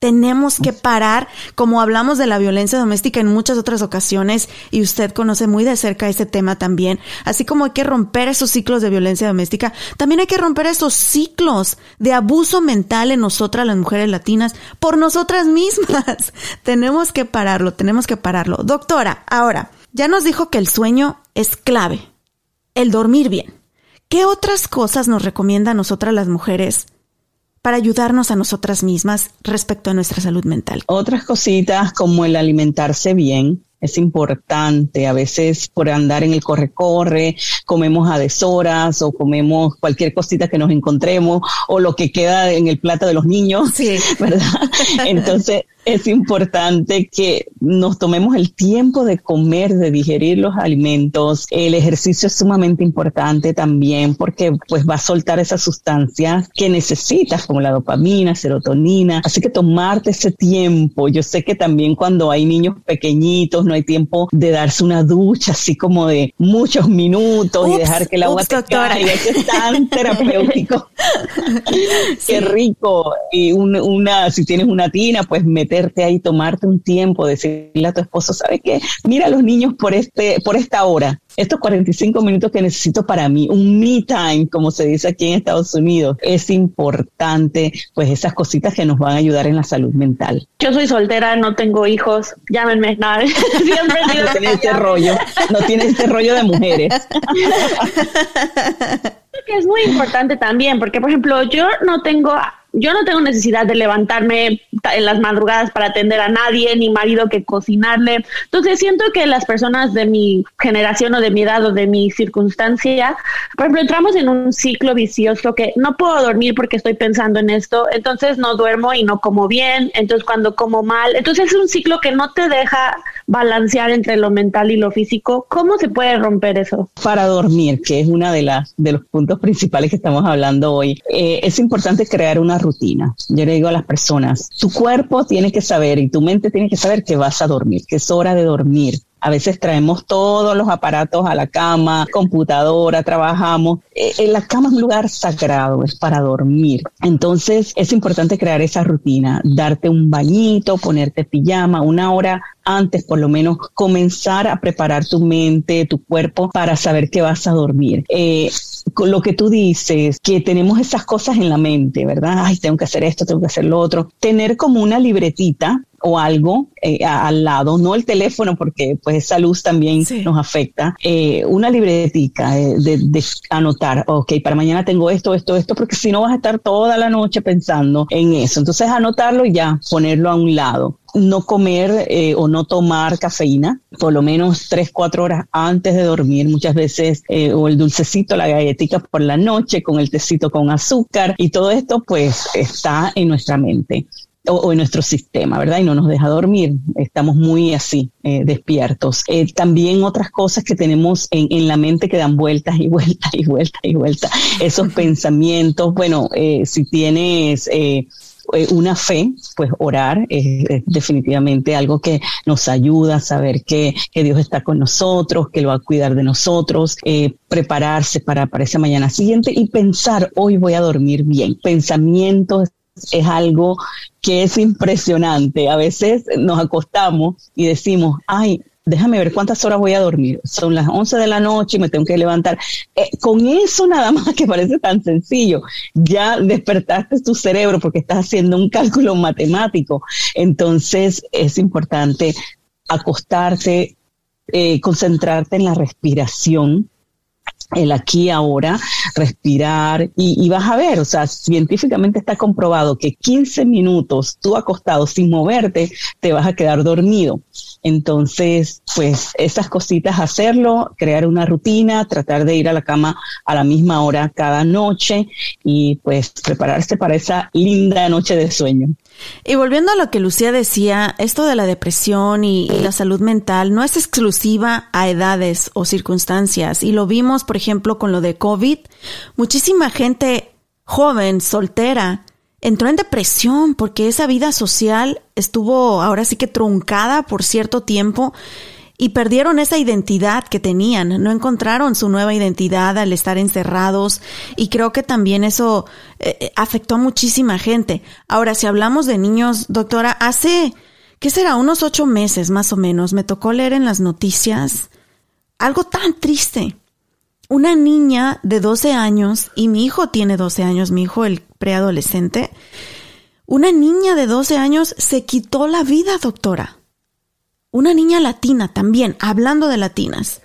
Tenemos que parar, como hablamos de la violencia doméstica en muchas otras ocasiones, y usted conoce muy de cerca ese tema también, así como hay que romper esos ciclos de violencia doméstica, también hay que romper esos ciclos de abuso mental en nosotras las mujeres latinas por nosotras mismas. [LAUGHS] tenemos que pararlo, tenemos que pararlo. Doctora, ahora, ya nos dijo que el sueño es clave, el dormir bien. ¿Qué otras cosas nos recomienda a nosotras las mujeres para ayudarnos a nosotras mismas respecto a nuestra salud mental. Otras cositas como el alimentarse bien, es importante. A veces por andar en el corre-corre, comemos a deshoras o comemos cualquier cosita que nos encontremos o lo que queda en el plato de los niños, [LAUGHS] ¿verdad? Entonces es importante que nos tomemos el tiempo de comer, de digerir los alimentos. El ejercicio es sumamente importante también porque pues va a soltar esas sustancias que necesitas como la dopamina, serotonina. Así que tomarte ese tiempo. Yo sé que también cuando hay niños pequeñitos no hay tiempo de darse una ducha así como de muchos minutos y dejar que el agua te caiga. es tan [LAUGHS] terapéutico. Qué rico. Y una, si tienes una tina, pues meterte ahí, tomarte un tiempo, decirle a tu esposo, ¿sabe qué? Mira a los niños por este, por esta hora estos 45 minutos que necesito para mí, un me time, como se dice aquí en Estados Unidos, es importante, pues esas cositas que nos van a ayudar en la salud mental. Yo soy soltera, no tengo hijos, llámenme, nada, [LAUGHS] siempre no tiene este rollo, no tiene este rollo de mujeres. [LAUGHS] es muy importante también, porque por ejemplo, yo no tengo yo no tengo necesidad de levantarme en las madrugadas para atender a nadie, ni marido que cocinarle. Entonces siento que las personas de mi generación o de mi edad o de mi circunstancia, por ejemplo, entramos en un ciclo vicioso que no puedo dormir porque estoy pensando en esto, entonces no duermo y no como bien, entonces cuando como mal, entonces es un ciclo que no te deja balancear entre lo mental y lo físico. ¿Cómo se puede romper eso? Para dormir, que es una de las de los puntos principales que estamos hablando hoy, eh, es importante crear una rutina. Yo le digo a las personas, tu cuerpo tiene que saber y tu mente tiene que saber que vas a dormir, que es hora de dormir. A veces traemos todos los aparatos a la cama, computadora, trabajamos. Eh, en la cama es un lugar sagrado, es para dormir. Entonces es importante crear esa rutina, darte un bañito, ponerte pijama, una hora antes por lo menos comenzar a preparar tu mente, tu cuerpo para saber que vas a dormir. Eh, con lo que tú dices, que tenemos esas cosas en la mente, ¿verdad? Ay, tengo que hacer esto, tengo que hacer lo otro. Tener como una libretita o algo eh, al lado, no el teléfono porque pues esa luz también nos afecta, eh, una libretica de, de, anotar, ok, para mañana tengo esto, esto, esto, porque si no vas a estar toda la noche pensando en eso. Entonces anotarlo y ya, ponerlo a un lado no comer eh, o no tomar cafeína por lo menos tres, cuatro horas antes de dormir, muchas veces, eh, o el dulcecito, la galletita por la noche, con el tecito con azúcar, y todo esto pues está en nuestra mente. O, en nuestro sistema, ¿verdad? Y no nos deja dormir. Estamos muy así, eh, despiertos. también otras cosas que tenemos en, en, la mente que dan vueltas y vueltas y vueltas y vueltas. Esos pensamientos, bueno, si tienes eh, una fe, pues orar es, definitivamente algo que nos ayuda a saber que, Dios está con nosotros, que lo va a cuidar de nosotros, eh, prepararse para, para esa mañana siguiente y pensar, hoy voy a dormir bien. Pensamientos es algo que es impresionante. A veces nos acostamos y decimos, ay, déjame ver cuántas horas voy a dormir. Son las 11 de la noche y me tengo que levantar. Eh, con eso nada más [LAUGHS] que parece tan sencillo, ya despertaste tu cerebro porque estás haciendo un cálculo matemático. Entonces es importante acostarte, eh, concentrarte en la respiración, el aquí ahora, respirar y, vas a ver, o sea, científicamente está comprobado que 15 minutos tú acostado sin moverte te vas a quedar dormido. Entonces, pues esas cositas, hacerlo, crear una rutina, tratar de ir a la cama a la misma hora cada noche y pues prepararse para esa linda noche de sueño. Y volviendo a lo que Lucía decía, esto de la depresión y, la salud mental no es exclusiva a edades o circunstancias. Y lo vimos, por ejemplo, con lo de COVID. Muchísima gente joven, soltera, entró en depresión porque esa vida social estuvo ahora sí que truncada por cierto tiempo y perdieron esa identidad que tenían, no encontraron su nueva identidad al estar encerrados y creo que también eso eh, eh, afectó a muchísima gente. Ahora, si hablamos de niños, doctora, hace, ¿qué será? Unos ocho meses más o menos, me tocó leer en las noticias algo tan triste. Una niña de 12 años, y mi hijo tiene 12 años, mi hijo el preadolescente, una niña de 12 años se quitó la vida, doctora una niña latina también, hablando de latinas.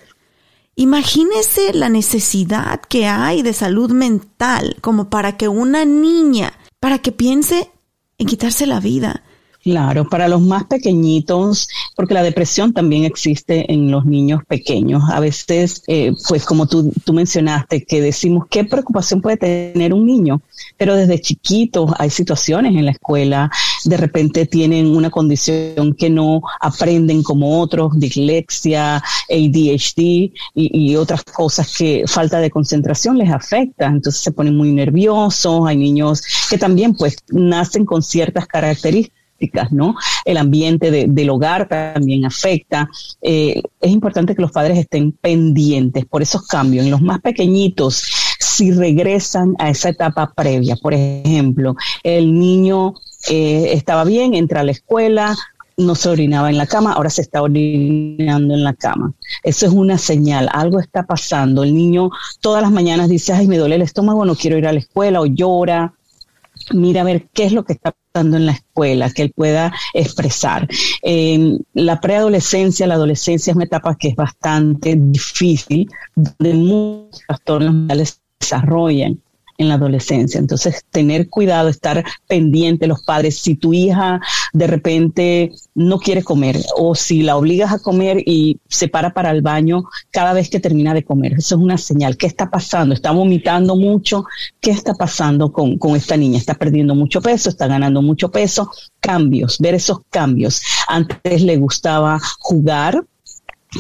Imagínese la necesidad que hay de salud mental como para que una niña, para que piense en quitarse la vida. Claro, para los más pequeñitos, porque la depresión también existe en los niños pequeños. A veces, eh, pues como tú, tú mencionaste, que decimos, ¿qué preocupación puede tener un niño? Pero desde chiquitos hay situaciones en la escuela, de repente tienen una condición que no aprenden como otros, dislexia, ADHD y, y otras cosas que falta de concentración les afecta. Entonces se ponen muy nerviosos, hay niños que también pues nacen con ciertas características ¿no? El ambiente del hogar también afecta. Eh, es importante que los padres estén pendientes por esos cambios. En los más pequeñitos, si regresan a esa etapa previa, por ejemplo, el niño eh, estaba bien, entra a la escuela, no se orinaba en la cama, ahora se está orinando en la cama. Eso es una señal, algo está pasando. El niño todas las mañanas dice, ay, me duele el estómago, no quiero ir a la escuela o llora mira a ver qué es lo que está pasando en la escuela, que él pueda expresar. la preadolescencia, la adolescencia es una etapa que es bastante difícil, donde muchos trastornos se desarrollan en la adolescencia. Entonces, tener cuidado, estar pendiente los padres. Si tu hija de repente no quiere comer o si la obligas a comer y se para para el baño cada vez que termina de comer, eso es una señal. ¿Qué está pasando? ¿Está vomitando mucho? ¿Qué está pasando con, con esta niña? ¿Está perdiendo mucho peso? ¿Está ganando mucho peso? Cambios, ver esos cambios. Antes le gustaba jugar,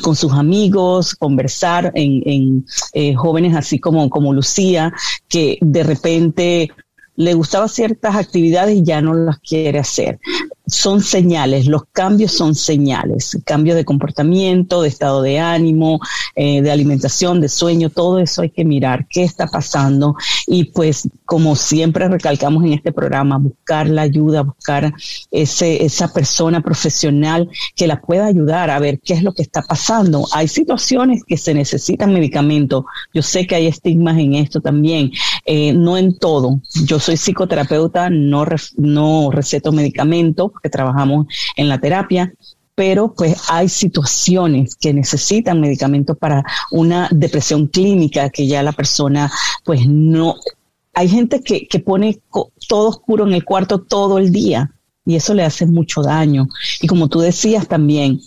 con sus amigos, conversar en, eh, jóvenes así como, como Lucía, que de repente le gustaban ciertas actividades y ya no las quiere hacer son señales, los cambios son señales, cambio de comportamiento, de estado de ánimo, eh, de alimentación, de sueño, todo eso hay que mirar qué está pasando y pues como siempre recalcamos en este programa, buscar la ayuda, buscar ese, esa persona profesional que la pueda ayudar a ver qué es lo que está pasando. Hay situaciones que se necesitan medicamentos, yo sé que hay estigmas en esto también, eh, no en todo, yo soy psicoterapeuta, no, no receto medicamentos, que trabajamos en la terapia, pero pues hay situaciones que necesitan medicamentos para una depresión clínica que ya la persona pues no... Hay gente que, que pone todo oscuro en el cuarto todo el día y eso le hace mucho daño. Y como tú decías también,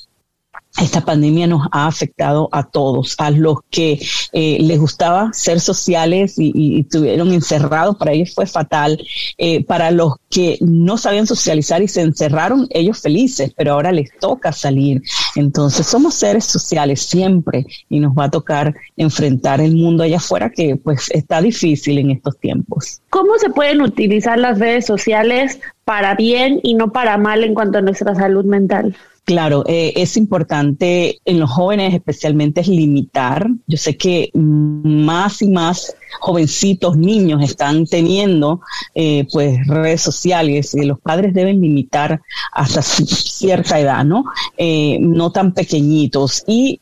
esta pandemia nos ha afectado a todos, a los que eh, les gustaba ser sociales y, estuvieron encerrados, para ellos fue fatal, eh, para los que no sabían socializar y se encerraron, ellos felices, pero ahora les toca salir. Entonces somos seres sociales siempre y nos va a tocar enfrentar el mundo allá afuera que pues está difícil en estos tiempos. ¿Cómo se pueden utilizar las redes sociales para bien y no para mal en cuanto a nuestra salud mental? Claro, eh, es importante en los jóvenes especialmente es limitar. Yo sé que más y más jovencitos, niños están teniendo eh, pues redes sociales y los padres deben limitar hasta cierta edad, ¿no? Eh, no tan pequeñitos. Y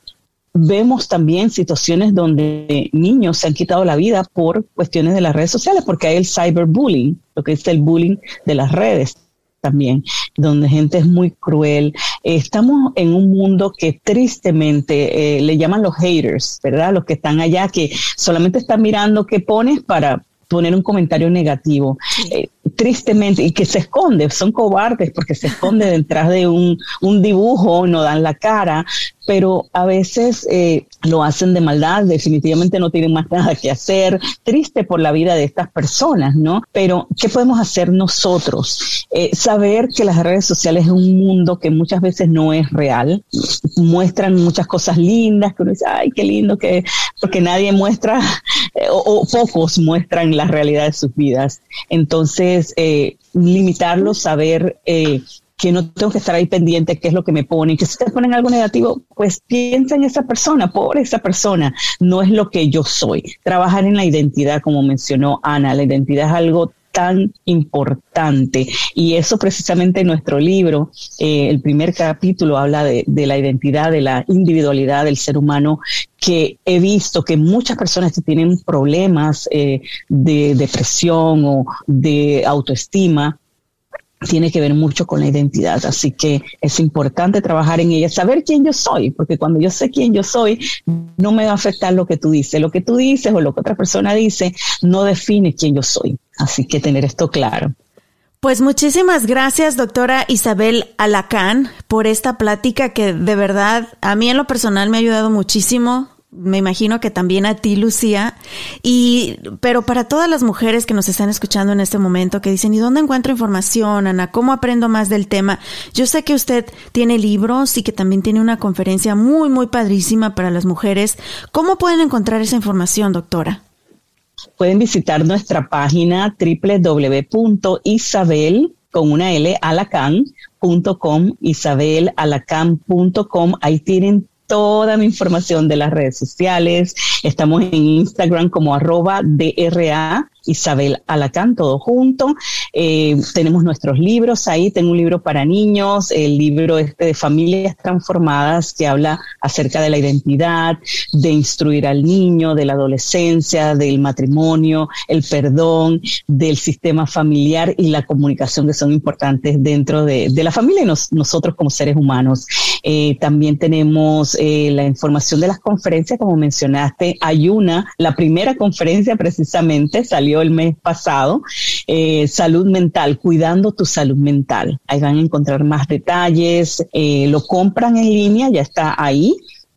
vemos también situaciones donde niños se han quitado la vida por cuestiones de las redes sociales, porque hay el cyberbullying, lo que es el bullying de las redes también, donde gente es muy cruel. estamos en un mundo que tristemente eh, le llaman los haters, ¿verdad? Los que están allá, que solamente están mirando qué pones para poner un comentario negativo. Eh, tristemente, y que se esconde, son cobardes porque se esconde detrás de un, un dibujo, no dan la cara, pero a veces eh, lo hacen de maldad, definitivamente no tienen más nada que hacer, triste por la vida de estas personas, ¿no? Pero, ¿qué podemos hacer nosotros? Eh, saber que las redes sociales es un mundo que muchas veces no es real, muestran muchas cosas lindas, que uno dice, ay, qué lindo que, porque nadie muestra, eh, o, pocos muestran la realidad de sus vidas. Entonces, eh, limitarlos, saber eh, que no tengo que estar ahí pendiente qué es lo que me ponen, que si te ponen algo negativo, pues piensa en esa persona, por esa persona, no es lo que yo soy. Trabajar en la identidad, como mencionó Ana, la identidad es algo tan importante. Y eso precisamente en nuestro libro, eh, el primer capítulo habla de, la identidad, de la individualidad del ser humano, que he visto que muchas personas que tienen problemas eh, de depresión o de autoestima, tiene que ver mucho con la identidad. Así que es importante trabajar en ella, saber quién yo soy, porque cuando yo sé quién yo soy, no me va a afectar lo que tú dices. Lo que tú dices o lo que otra persona dice no define quién yo soy. Así que tener esto claro. Pues muchísimas gracias, doctora Isabel Alacán, por esta plática que de verdad a mí en lo personal me ha ayudado muchísimo me imagino que también a ti, Lucía. Y, pero para todas las mujeres que nos están escuchando en este momento, que dicen, ¿y dónde encuentro información, Ana? ¿Cómo aprendo más del tema? Yo sé que usted tiene libros y que también tiene una conferencia muy, muy padrísima para las mujeres. ¿Cómo pueden encontrar esa información, doctora? Pueden visitar nuestra página www.isabel con una L alacan.com, isabelalacan.com. Ahí tienen toda mi información de las redes sociales. Estamos en Instagram como arroba DRA Isabel Alacán, todo junto. Eh, tenemos nuestros libros ahí, tengo un libro para niños, el libro este de familias transformadas que habla acerca de la identidad, de instruir al niño, de la adolescencia, del matrimonio, el perdón, del sistema familiar y la comunicación que son importantes dentro de, la familia y nosotros como seres humanos. Eh, también tenemos eh, la información de las conferencias, como mencionaste, hay una, la primera conferencia precisamente salió el mes pasado, eh, salud mental, cuidando tu salud mental. Ahí van a encontrar más detalles, eh, lo compran en línea, ya está ahí.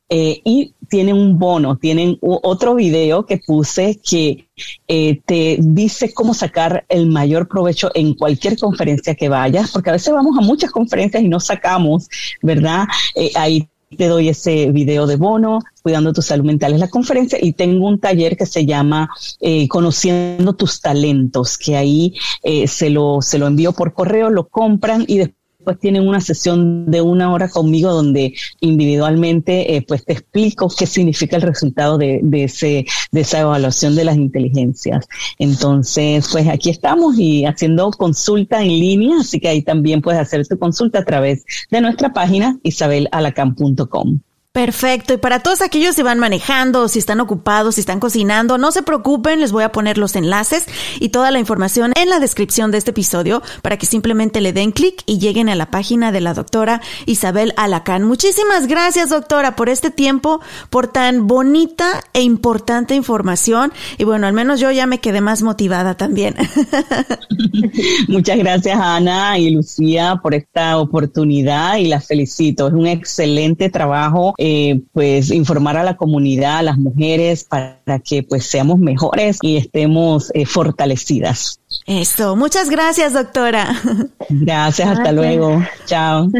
Eh, y tienen un bono, tienen otro video que puse que te dice cómo sacar el mayor provecho en cualquier conferencia que vayas, porque a veces vamos a muchas conferencias y no sacamos, ¿verdad? ahí te doy ese video de bono, Cuidando tu Salud Mental. Es la conferencia y tengo un taller que se llama eh, Conociendo tus Talentos, que ahí eh, se, lo, se lo envío por correo, lo compran y después pues tienen una sesión de una hora conmigo donde individualmente eh, pues te explico qué significa el resultado de, de, ese, de esa evaluación de las inteligencias. Entonces, pues aquí estamos y haciendo consulta en línea, así que ahí también puedes hacer tu consulta a través de nuestra página isabelalacan.com. Perfecto. Y para todos aquellos que van manejando, si están ocupados, si están cocinando, no se preocupen, les voy a poner los enlaces y toda la información en la descripción de este episodio para que simplemente le den clic y lleguen a la página de la doctora Isabel Alacán. Muchísimas gracias, doctora, por este tiempo, por tan bonita e importante información. Y bueno, al menos yo ya me quedé más motivada también. [LAUGHS] Muchas gracias, Ana y Lucía, por esta oportunidad y las felicito. Es un excelente trabajo. Eh, pues informar a la comunidad, a las mujeres, para que pues seamos mejores y estemos eh, fortalecidas. Eso, muchas gracias, doctora. Gracias, hasta luego. Chao. [LAUGHS]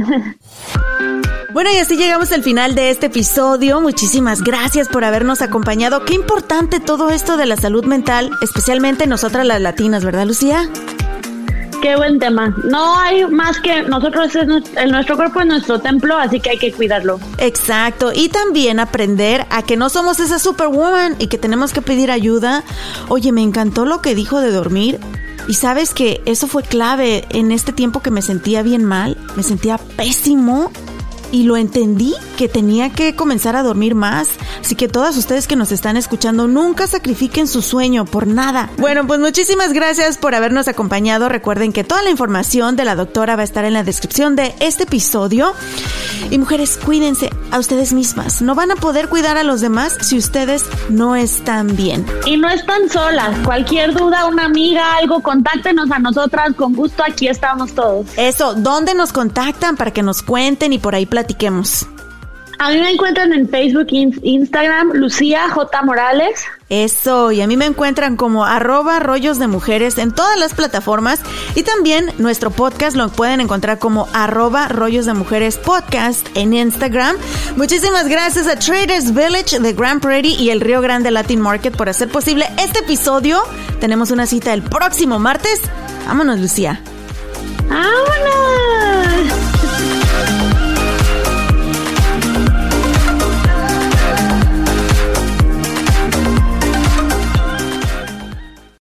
Bueno, y así llegamos al final de este episodio. Muchísimas gracias por habernos acompañado. Qué importante todo esto de la salud mental, especialmente nosotras las latinas, ¿verdad, Lucía? Qué buen tema. No hay más que nosotros, es, nuestro cuerpo es nuestro templo, así que hay que cuidarlo. Exacto. Y también aprender a que no somos esa superwoman y que tenemos que pedir ayuda. Oye, me encantó lo que dijo de dormir. Y sabes que eso fue clave en este tiempo que me sentía bien mal, me sentía pésimo y lo entendí que tenía que comenzar a dormir más. Así que todas ustedes que nos están escuchando, nunca sacrifiquen su sueño por nada. Bueno, pues muchísimas gracias por habernos acompañado. Recuerden que toda la información de la doctora va a estar en la descripción de este episodio. Y mujeres, cuídense a ustedes mismas. No van a poder cuidar a los demás si ustedes no están bien. Y no están solas. Cualquier duda, una amiga, algo, contáctenos a nosotras. Con gusto, aquí estamos todos. Eso, ¿dónde nos contactan para que nos cuenten y por ahí platiquemos? A mí me encuentran en Facebook, Instagram, Lucía J. Morales. Eso, y a mí me encuentran como arroba rollos de mujeres en todas las plataformas y también nuestro podcast lo pueden encontrar como arroba rollos de mujeres podcast en Instagram. Muchísimas gracias a Traders Village de Grand Prairie y el Río Grande Latin Market por hacer posible este episodio. Tenemos una cita el próximo martes. Vámonos, Lucía. Vámonos.